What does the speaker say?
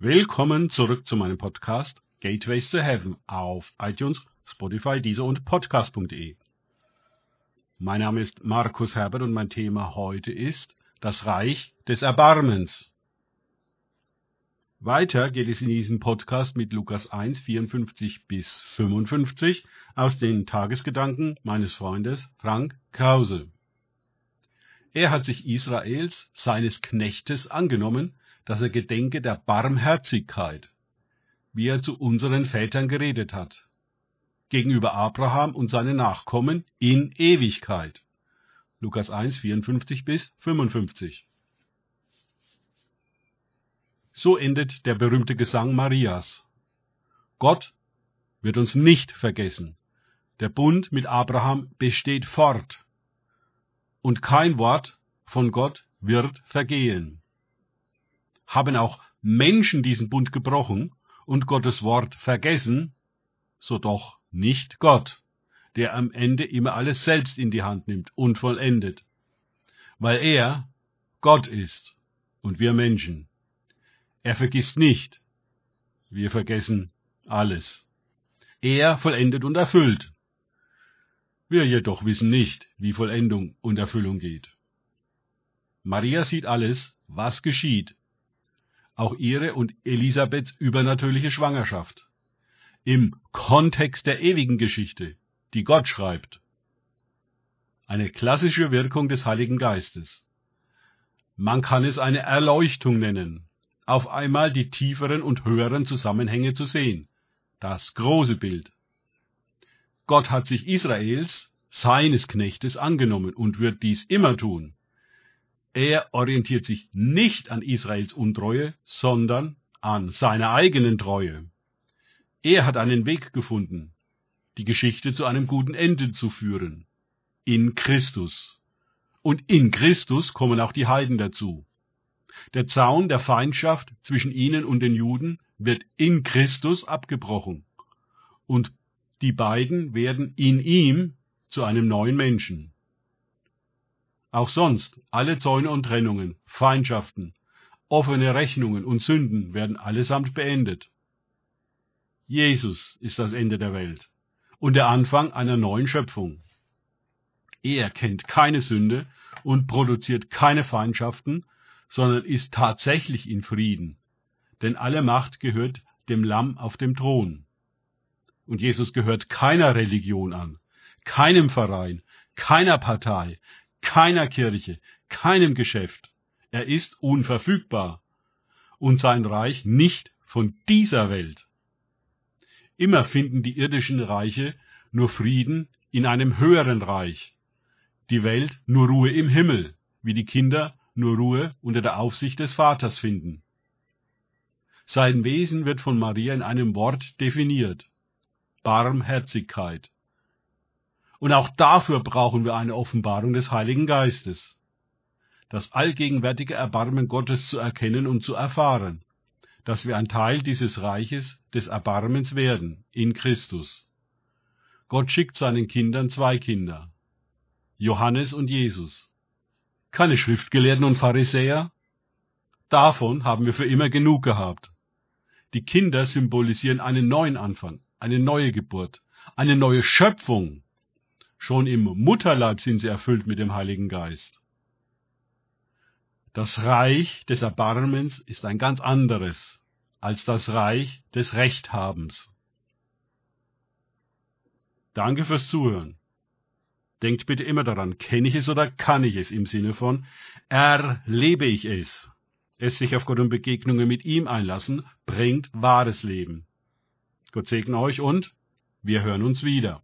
Willkommen zurück zu meinem Podcast Gateways to Heaven auf iTunes, Spotify, Deezer und Podcast.de. Mein Name ist Markus Herbert und mein Thema heute ist das Reich des Erbarmens. Weiter geht es in diesem Podcast mit Lukas 1, 54 bis 55 aus den Tagesgedanken meines Freundes Frank Krause. Er hat sich Israels, seines Knechtes, angenommen, dass er gedenke der Barmherzigkeit, wie er zu unseren Vätern geredet hat, gegenüber Abraham und seinen Nachkommen in Ewigkeit. Lukas 1, 54 bis 55. So endet der berühmte Gesang Marias. Gott wird uns nicht vergessen. Der Bund mit Abraham besteht fort. Und kein Wort von Gott wird vergehen. Haben auch Menschen diesen Bund gebrochen und Gottes Wort vergessen, so doch nicht Gott, der am Ende immer alles selbst in die Hand nimmt und vollendet, weil er Gott ist und wir Menschen. Er vergisst nicht. Wir vergessen alles. Er vollendet und erfüllt. Wir jedoch wissen nicht, wie Vollendung und Erfüllung geht. Maria sieht alles, was geschieht. Auch ihre und Elisabeths übernatürliche Schwangerschaft. Im Kontext der ewigen Geschichte, die Gott schreibt. Eine klassische Wirkung des Heiligen Geistes. Man kann es eine Erleuchtung nennen, auf einmal die tieferen und höheren Zusammenhänge zu sehen. Das große Bild. Gott hat sich Israels, seines Knechtes, angenommen und wird dies immer tun. Er orientiert sich nicht an Israels Untreue, sondern an seiner eigenen Treue. Er hat einen Weg gefunden, die Geschichte zu einem guten Ende zu führen. In Christus. Und in Christus kommen auch die Heiden dazu. Der Zaun der Feindschaft zwischen ihnen und den Juden wird in Christus abgebrochen. Und die beiden werden in ihm zu einem neuen Menschen. Auch sonst alle Zäune und Trennungen, Feindschaften, offene Rechnungen und Sünden werden allesamt beendet. Jesus ist das Ende der Welt und der Anfang einer neuen Schöpfung. Er kennt keine Sünde und produziert keine Feindschaften, sondern ist tatsächlich in Frieden, denn alle Macht gehört dem Lamm auf dem Thron. Und Jesus gehört keiner Religion an, keinem Verein, keiner Partei, keiner Kirche, keinem Geschäft. Er ist unverfügbar und sein Reich nicht von dieser Welt. Immer finden die irdischen Reiche nur Frieden in einem höheren Reich, die Welt nur Ruhe im Himmel, wie die Kinder nur Ruhe unter der Aufsicht des Vaters finden. Sein Wesen wird von Maria in einem Wort definiert. Barmherzigkeit. Und auch dafür brauchen wir eine Offenbarung des Heiligen Geistes. Das allgegenwärtige Erbarmen Gottes zu erkennen und zu erfahren, dass wir ein Teil dieses Reiches des Erbarmens werden, in Christus. Gott schickt seinen Kindern zwei Kinder, Johannes und Jesus keine Schriftgelehrten und Pharisäer? Davon haben wir für immer genug gehabt. Die Kinder symbolisieren einen neuen Anfang, eine neue Geburt, eine neue Schöpfung. Schon im Mutterleib sind sie erfüllt mit dem Heiligen Geist. Das Reich des Erbarmens ist ein ganz anderes als das Reich des Rechthabens. Danke fürs Zuhören. Denkt bitte immer daran, kenne ich es oder kann ich es im Sinne von erlebe ich es. Es sich auf Gott und Begegnungen mit ihm einlassen, bringt wahres Leben. Gott segne euch und wir hören uns wieder.